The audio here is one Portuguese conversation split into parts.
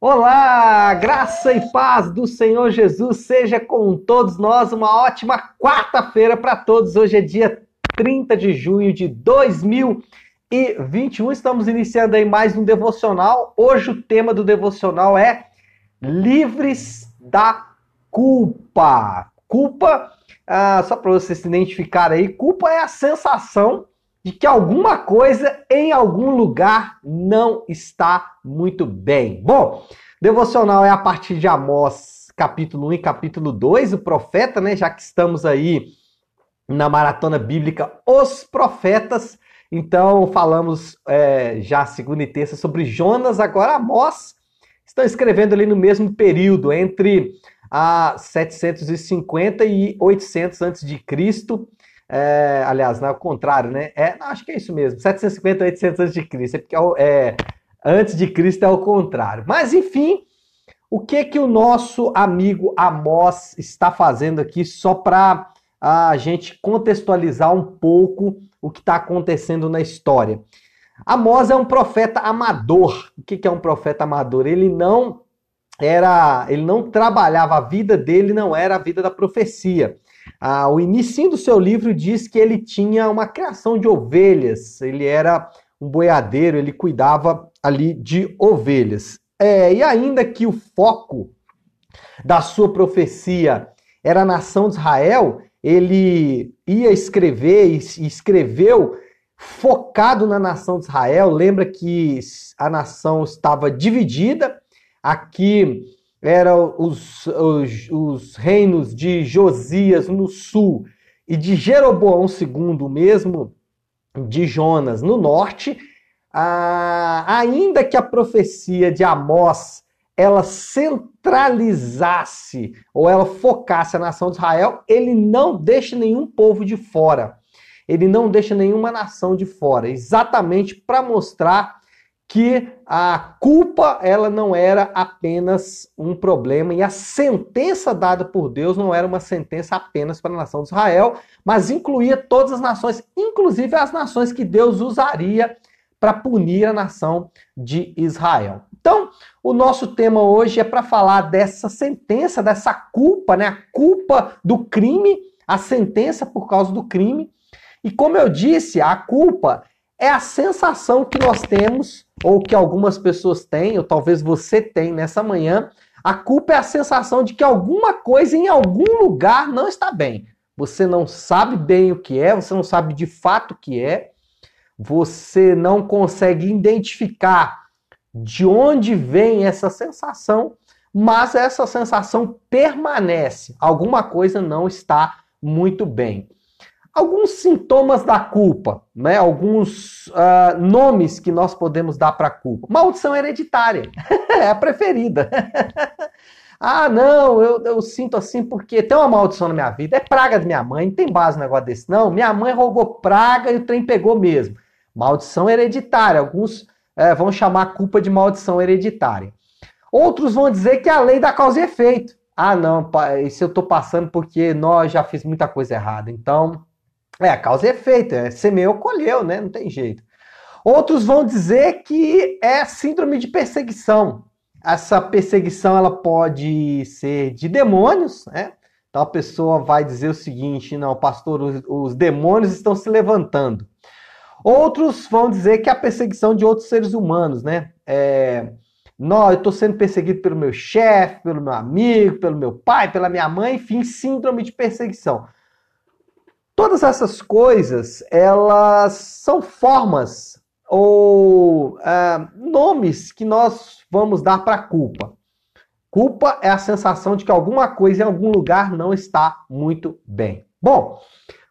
Olá, graça e paz do Senhor Jesus seja com todos nós. Uma ótima quarta-feira para todos. Hoje é dia 30 de junho de 2021. Estamos iniciando aí mais um devocional. Hoje o tema do devocional é Livres da Culpa. Culpa, ah, só para vocês se identificarem aí, culpa é a sensação de que alguma coisa em algum lugar não está muito bem. Bom, devocional é a partir de Amós, capítulo 1 e capítulo 2, o profeta, né? Já que estamos aí na maratona bíblica Os Profetas. Então, falamos é, já segunda e terça sobre Jonas, agora Amós. Estão escrevendo ali no mesmo período, entre a 750 e 800 antes de Cristo. É, aliás, não é o contrário, né? É, não, acho que é isso mesmo. 750, 800 antes de Cristo. É porque é, é, antes de Cristo é o contrário. Mas enfim, o que que o nosso amigo Amós está fazendo aqui só para a gente contextualizar um pouco o que está acontecendo na história? Amós é um profeta amador. O que, que é um profeta amador? Ele não era, ele não trabalhava a vida dele, não era a vida da profecia. Ah, o início do seu livro diz que ele tinha uma criação de ovelhas, ele era um boiadeiro, ele cuidava ali de ovelhas. É, e ainda que o foco da sua profecia era a nação de Israel, ele ia escrever e escreveu focado na nação de Israel. Lembra que a nação estava dividida. Aqui eram os, os, os, reinos de Josias no sul e de Jeroboão II, mesmo de Jonas no norte, ah, ainda que a profecia de Amós ela centralizasse ou ela focasse a nação de Israel, ele não deixa nenhum povo de fora. Ele não deixa nenhuma nação de fora, exatamente para mostrar que a culpa ela não era apenas um problema e a sentença dada por Deus não era uma sentença apenas para a nação de Israel, mas incluía todas as nações, inclusive as nações que Deus usaria para punir a nação de Israel. Então, o nosso tema hoje é para falar dessa sentença, dessa culpa, né? A culpa do crime, a sentença por causa do crime. E como eu disse, a culpa é a sensação que nós temos, ou que algumas pessoas têm, ou talvez você tem nessa manhã. A culpa é a sensação de que alguma coisa em algum lugar não está bem. Você não sabe bem o que é, você não sabe de fato o que é, você não consegue identificar de onde vem essa sensação, mas essa sensação permanece. Alguma coisa não está muito bem alguns sintomas da culpa, né? alguns uh, nomes que nós podemos dar para a culpa. Maldição hereditária é a preferida. ah, não, eu, eu, sinto assim porque tem uma maldição na minha vida. É praga de minha mãe, não tem base no negócio desse, não. Minha mãe rogou praga e o trem pegou mesmo. Maldição hereditária. Alguns é, vão chamar a culpa de maldição hereditária. Outros vão dizer que é a lei da causa e efeito. Ah, não, isso eu estou passando porque nós já fiz muita coisa errada. Então, é, a causa e efeito, é semeou, colheu, né? Não tem jeito. Outros vão dizer que é síndrome de perseguição. Essa perseguição ela pode ser de demônios, né? Então a pessoa vai dizer o seguinte: não, pastor, os, os demônios estão se levantando. Outros vão dizer que é a perseguição de outros seres humanos, né? É, não, eu estou sendo perseguido pelo meu chefe, pelo meu amigo, pelo meu pai, pela minha mãe, enfim, síndrome de perseguição. Todas essas coisas, elas são formas ou é, nomes que nós vamos dar para culpa. Culpa é a sensação de que alguma coisa em algum lugar não está muito bem. Bom,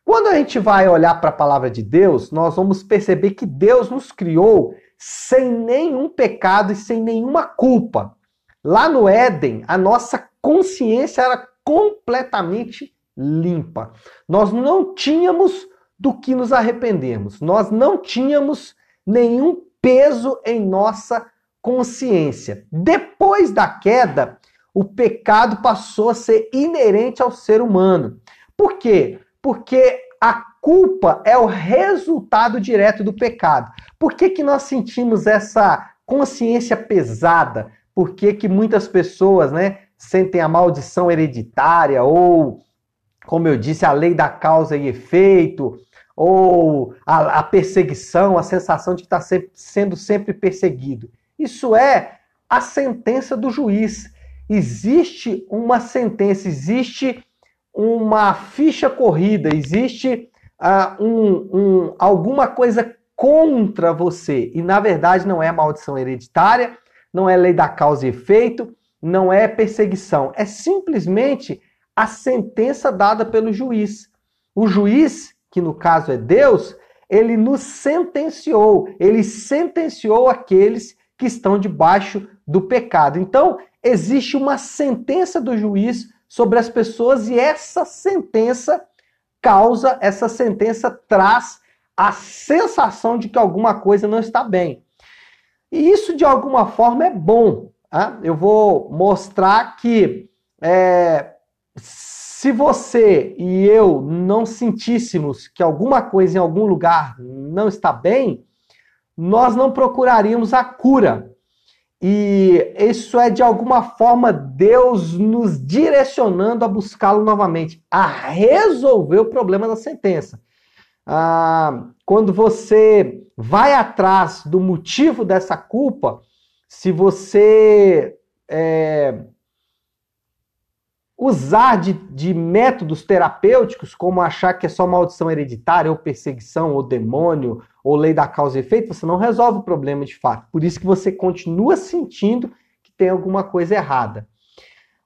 quando a gente vai olhar para a palavra de Deus, nós vamos perceber que Deus nos criou sem nenhum pecado e sem nenhuma culpa. Lá no Éden, a nossa consciência era completamente limpa. Nós não tínhamos do que nos arrependermos. Nós não tínhamos nenhum peso em nossa consciência. Depois da queda, o pecado passou a ser inerente ao ser humano. Por quê? Porque a culpa é o resultado direto do pecado. Por que, que nós sentimos essa consciência pesada? por que, que muitas pessoas né, sentem a maldição hereditária, ou, como eu disse, a lei da causa e efeito, ou a, a perseguição, a sensação de estar sempre, sendo sempre perseguido. Isso é a sentença do juiz. Existe uma sentença, existe uma ficha corrida, existe uh, um, um, alguma coisa contra você. E na verdade não é maldição hereditária, não é lei da causa e efeito, não é perseguição. É simplesmente a sentença dada pelo juiz. O juiz, que no caso é Deus, ele nos sentenciou, ele sentenciou aqueles que estão debaixo do pecado. Então, existe uma sentença do juiz sobre as pessoas e essa sentença causa, essa sentença traz a sensação de que alguma coisa não está bem. E isso, de alguma forma, é bom. Tá? Eu vou mostrar que é, se você e eu não sentíssemos que alguma coisa em algum lugar não está bem, nós não procuraríamos a cura. E isso é de alguma forma Deus nos direcionando a buscá-lo novamente, a resolver o problema da sentença. Ah, quando você vai atrás do motivo dessa culpa, se você é, usar de, de, métodos terapêuticos, como achar que é só maldição hereditária, ou perseguição, ou demônio, ou lei da causa e efeito, você não resolve o problema de fato. Por isso que você continua sentindo que tem alguma coisa errada.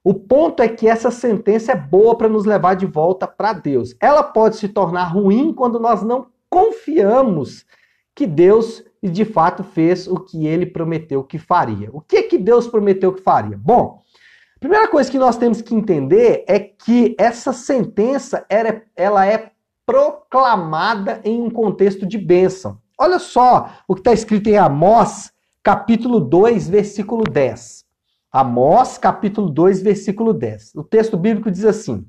O ponto é que essa sentença é boa para nos levar de volta para Deus. Ela pode se tornar ruim quando nós não confiamos que Deus de fato fez o que ele prometeu que faria. O que que Deus prometeu que faria? Bom, Primeira coisa que nós temos que entender é que essa sentença era, ela é proclamada em um contexto de bênção. Olha só o que está escrito em Amós, capítulo 2, versículo 10. Amós, capítulo 2, versículo 10. O texto bíblico diz assim: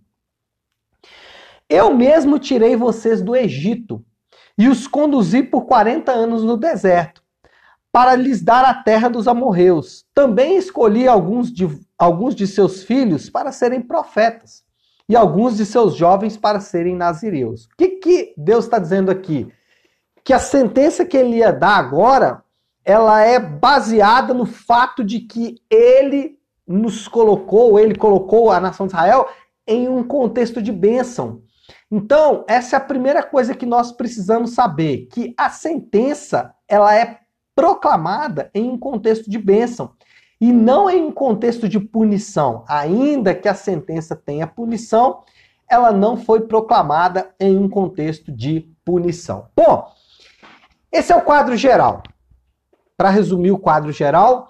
Eu mesmo tirei vocês do Egito e os conduzi por 40 anos no deserto, para lhes dar a terra dos amorreus. Também escolhi alguns de alguns de seus filhos para serem profetas e alguns de seus jovens para serem nazireus. O que, que Deus está dizendo aqui? Que a sentença que ele ia dar agora, ela é baseada no fato de que ele nos colocou, ele colocou a nação de Israel em um contexto de bênção. Então, essa é a primeira coisa que nós precisamos saber, que a sentença, ela é proclamada em um contexto de bênção e não em um contexto de punição. Ainda que a sentença tenha punição, ela não foi proclamada em um contexto de punição. Bom, esse é o quadro geral. Para resumir o quadro geral,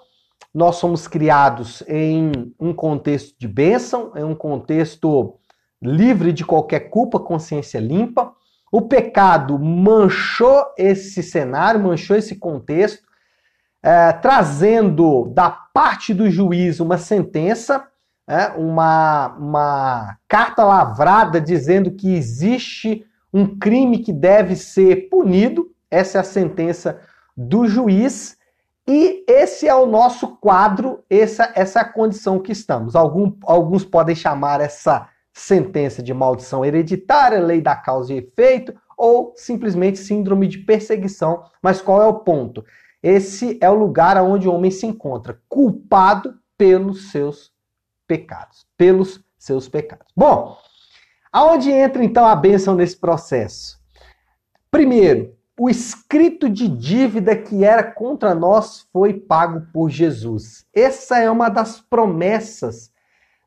nós somos criados em um contexto de bênção, em um contexto livre de qualquer culpa, consciência limpa. O pecado manchou esse cenário, manchou esse contexto, é, trazendo da parte do juiz uma sentença, é, uma, uma carta lavrada dizendo que existe um crime que deve ser punido. Essa é a sentença do juiz. E esse é o nosso quadro, essa, essa é a condição que estamos. Algum, alguns podem chamar essa sentença de maldição hereditária, lei da causa e efeito, ou simplesmente síndrome de perseguição. Mas qual é o ponto? Esse é o lugar onde o homem se encontra, culpado pelos seus pecados, pelos seus pecados. Bom, aonde entra então a bênção nesse processo? Primeiro, o escrito de dívida que era contra nós foi pago por Jesus. Essa é uma das promessas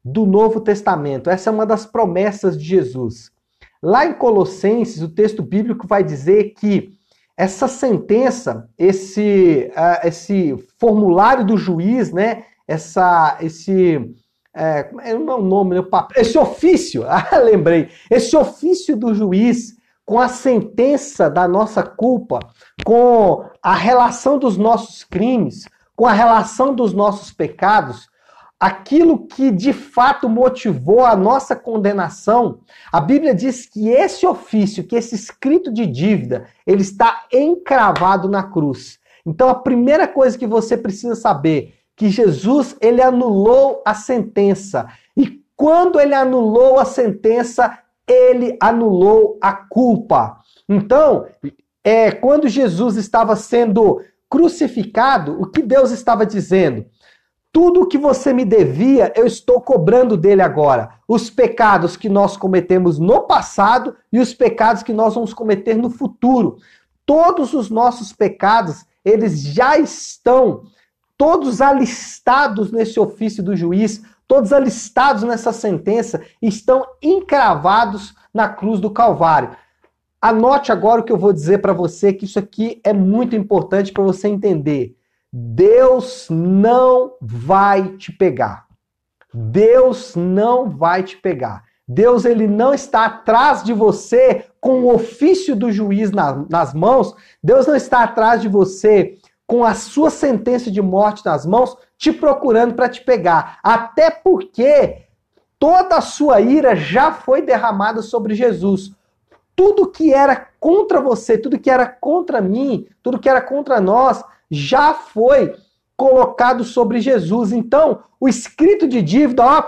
do Novo Testamento. Essa é uma das promessas de Jesus. Lá em Colossenses, o texto bíblico vai dizer que essa sentença, esse, uh, esse formulário do juiz, né? Essa, esse, é, é o meu nome, meu papel, esse ofício, ah, lembrei, esse ofício do juiz com a sentença da nossa culpa, com a relação dos nossos crimes, com a relação dos nossos pecados, aquilo que de fato motivou a nossa condenação, a Bíblia diz que esse ofício, que esse escrito de dívida, ele está encravado na cruz. Então a primeira coisa que você precisa saber, que Jesus ele anulou a sentença. E quando ele anulou a sentença, ele anulou a culpa. Então, é, quando Jesus estava sendo crucificado, o que Deus estava dizendo? Tudo o que você me devia, eu estou cobrando dele agora. Os pecados que nós cometemos no passado e os pecados que nós vamos cometer no futuro. Todos os nossos pecados, eles já estão todos alistados nesse ofício do juiz, todos alistados nessa sentença, estão encravados na cruz do Calvário. Anote agora o que eu vou dizer para você, que isso aqui é muito importante para você entender. Deus não vai te pegar. Deus não vai te pegar. Deus ele não está atrás de você com o ofício do juiz na, nas mãos. Deus não está atrás de você com a sua sentença de morte nas mãos, te procurando para te pegar. Até porque toda a sua ira já foi derramada sobre Jesus. Tudo que era contra você, tudo que era contra mim, tudo que era contra nós, já foi colocado sobre Jesus. Então, o escrito de dívida ó,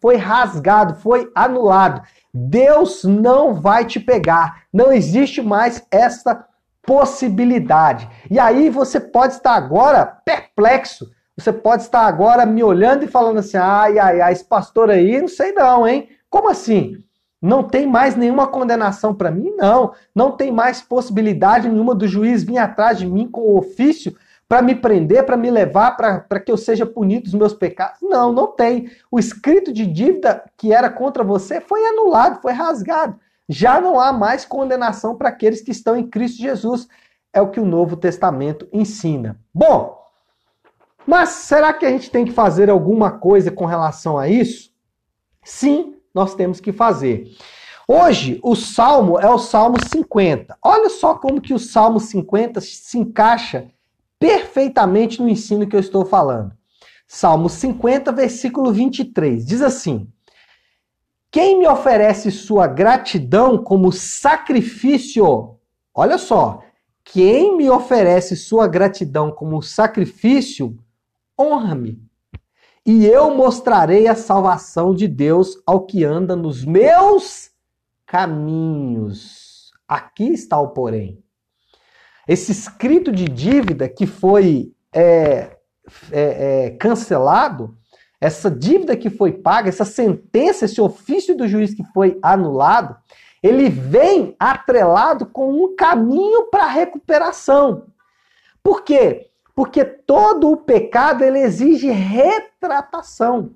foi rasgado, foi anulado. Deus não vai te pegar. Não existe mais esta possibilidade. E aí você pode estar agora perplexo. Você pode estar agora me olhando e falando assim: ai, ai, ai, esse pastor aí, não sei não, hein? Como assim? Não tem mais nenhuma condenação para mim? Não. Não tem mais possibilidade nenhuma do juiz vir atrás de mim com o ofício para me prender, para me levar, para que eu seja punido dos meus pecados? Não, não tem. O escrito de dívida que era contra você foi anulado, foi rasgado. Já não há mais condenação para aqueles que estão em Cristo Jesus. É o que o Novo Testamento ensina. Bom, mas será que a gente tem que fazer alguma coisa com relação a isso? Sim, nós temos que fazer. Hoje, o salmo é o Salmo 50. Olha só como que o Salmo 50 se encaixa perfeitamente no ensino que eu estou falando. Salmo 50, versículo 23. Diz assim: Quem me oferece sua gratidão como sacrifício? Olha só. Quem me oferece sua gratidão como sacrifício, honra-me e eu mostrarei a salvação de Deus ao que anda nos meus caminhos. Aqui está o porém. Esse escrito de dívida que foi é, é, é, cancelado, essa dívida que foi paga, essa sentença, esse ofício do juiz que foi anulado, ele vem atrelado com um caminho para recuperação. Por quê? Porque todo o pecado ele exige retratação.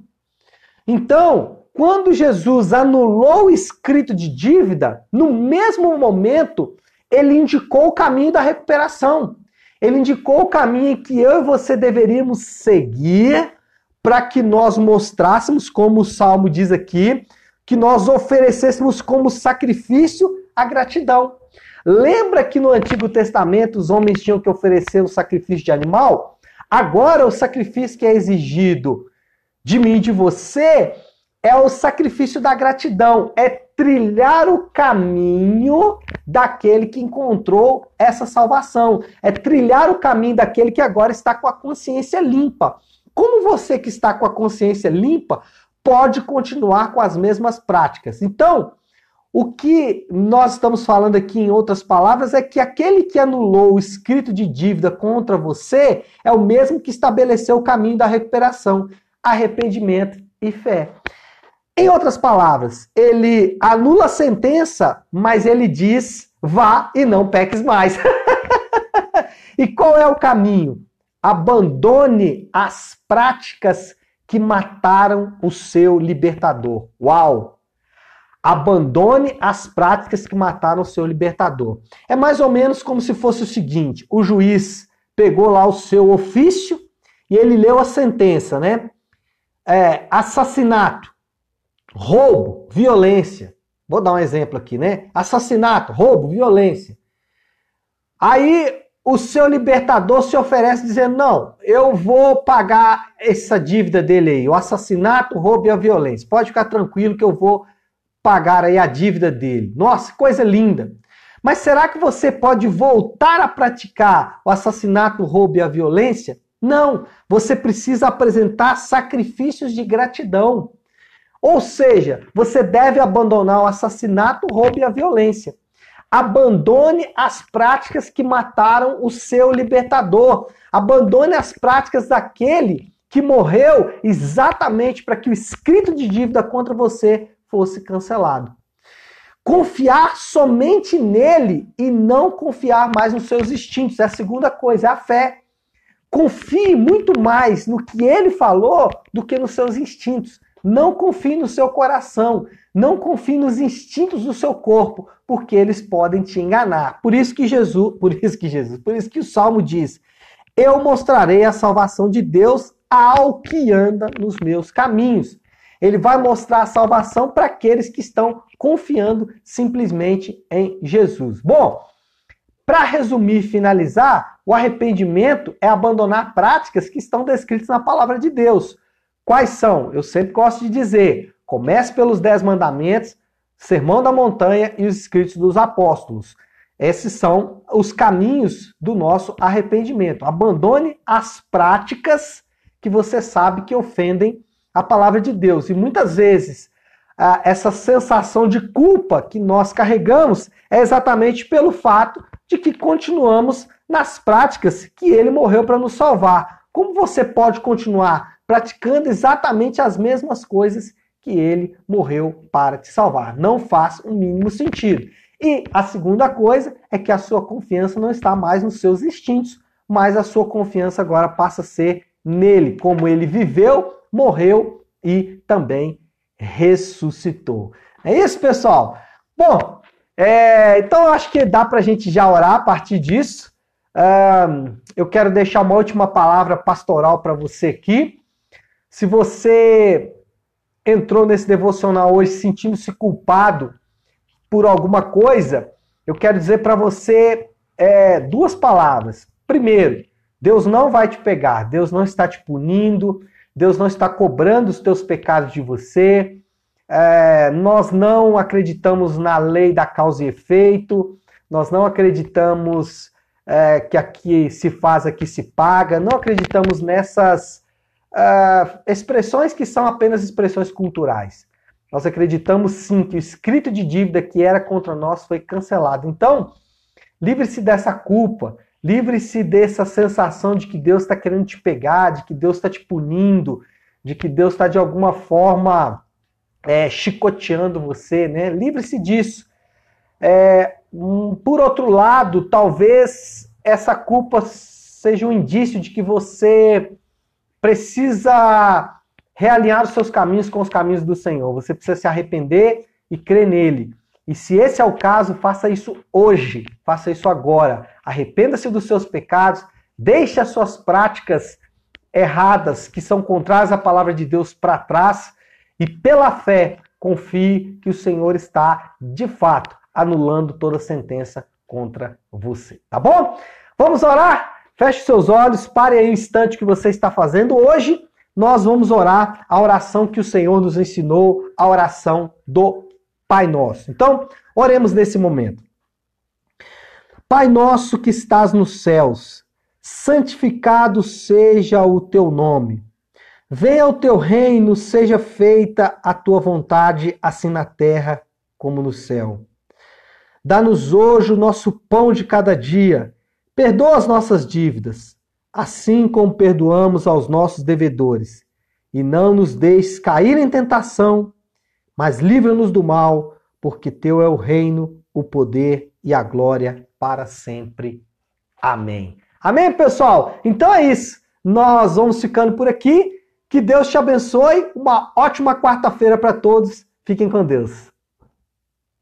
Então, quando Jesus anulou o escrito de dívida, no mesmo momento, ele indicou o caminho da recuperação. Ele indicou o caminho que eu e você deveríamos seguir para que nós mostrássemos, como o Salmo diz aqui, que nós oferecêssemos como sacrifício a gratidão. Lembra que no Antigo Testamento os homens tinham que oferecer o sacrifício de animal? Agora o sacrifício que é exigido de mim e de você é o sacrifício da gratidão, é trilhar o caminho daquele que encontrou essa salvação, é trilhar o caminho daquele que agora está com a consciência limpa. Como você que está com a consciência limpa pode continuar com as mesmas práticas? Então, o que nós estamos falando aqui, em outras palavras, é que aquele que anulou o escrito de dívida contra você é o mesmo que estabeleceu o caminho da recuperação, arrependimento e fé. Em outras palavras, ele anula a sentença, mas ele diz: vá e não peques mais. e qual é o caminho? Abandone as práticas que mataram o seu libertador. Uau! Abandone as práticas que mataram o seu libertador. É mais ou menos como se fosse o seguinte: o juiz pegou lá o seu ofício e ele leu a sentença, né? É, assassinato, roubo, violência. Vou dar um exemplo aqui, né? Assassinato, roubo, violência. Aí o seu libertador se oferece dizendo: não, eu vou pagar essa dívida dele aí, o assassinato, o roubo e a violência. Pode ficar tranquilo que eu vou pagar aí a dívida dele. Nossa, coisa linda. Mas será que você pode voltar a praticar o assassinato, o roubo e a violência? Não, você precisa apresentar sacrifícios de gratidão. Ou seja, você deve abandonar o assassinato, o roubo e a violência. Abandone as práticas que mataram o seu libertador. Abandone as práticas daquele que morreu exatamente para que o escrito de dívida contra você fosse cancelado. Confiar somente nele e não confiar mais nos seus instintos. É a segunda coisa, é a fé. Confie muito mais no que ele falou do que nos seus instintos. Não confie no seu coração, não confie nos instintos do seu corpo, porque eles podem te enganar. Por isso que Jesus, por isso que Jesus, por isso que o Salmo diz: Eu mostrarei a salvação de Deus ao que anda nos meus caminhos. Ele vai mostrar a salvação para aqueles que estão confiando simplesmente em Jesus. Bom, para resumir e finalizar, o arrependimento é abandonar práticas que estão descritas na palavra de Deus. Quais são? Eu sempre gosto de dizer: comece pelos Dez Mandamentos, Sermão da Montanha e os Escritos dos Apóstolos. Esses são os caminhos do nosso arrependimento. Abandone as práticas que você sabe que ofendem a palavra de Deus. E muitas vezes essa sensação de culpa que nós carregamos é exatamente pelo fato de que continuamos nas práticas que ele morreu para nos salvar. Como você pode continuar praticando exatamente as mesmas coisas que ele morreu para te salvar? Não faz o mínimo sentido. E a segunda coisa é que a sua confiança não está mais nos seus instintos, mas a sua confiança agora passa a ser nele, como ele viveu, morreu e também ressuscitou. É isso, pessoal? Bom, é, então acho que dá para a gente já orar a partir disso. Um, eu quero deixar uma última palavra pastoral para você aqui. Se você entrou nesse devocional hoje sentindo-se culpado por alguma coisa, eu quero dizer para você é, duas palavras. Primeiro, Deus não vai te pegar, Deus não está te punindo, Deus não está cobrando os teus pecados de você. É, nós não acreditamos na lei da causa e efeito, nós não acreditamos é, que aqui se faz, aqui se paga, não acreditamos nessas uh, expressões que são apenas expressões culturais. Nós acreditamos sim que o escrito de dívida que era contra nós foi cancelado. Então, livre-se dessa culpa, Livre-se dessa sensação de que Deus está querendo te pegar, de que Deus está te punindo, de que Deus está de alguma forma é, chicoteando você, né? Livre-se disso. É, por outro lado, talvez essa culpa seja um indício de que você precisa realinhar os seus caminhos com os caminhos do Senhor. Você precisa se arrepender e crer nele. E se esse é o caso, faça isso hoje, faça isso agora. Arrependa-se dos seus pecados, deixe as suas práticas erradas, que são contrárias à palavra de Deus, para trás e, pela fé, confie que o Senhor está, de fato, anulando toda sentença contra você. Tá bom? Vamos orar? Feche seus olhos, pare aí o instante que você está fazendo. Hoje nós vamos orar a oração que o Senhor nos ensinou, a oração do Pai Nosso. Então, oremos nesse momento. Pai nosso que estás nos céus, santificado seja o teu nome. Venha o teu reino, seja feita a tua vontade, assim na terra como no céu. Dá-nos hoje o nosso pão de cada dia. Perdoa as nossas dívidas, assim como perdoamos aos nossos devedores. E não nos deixes cair em tentação, mas livra-nos do mal, porque teu é o reino, o poder e a glória para sempre. Amém. Amém, pessoal? Então é isso. Nós vamos ficando por aqui. Que Deus te abençoe. Uma ótima quarta-feira para todos. Fiquem com Deus.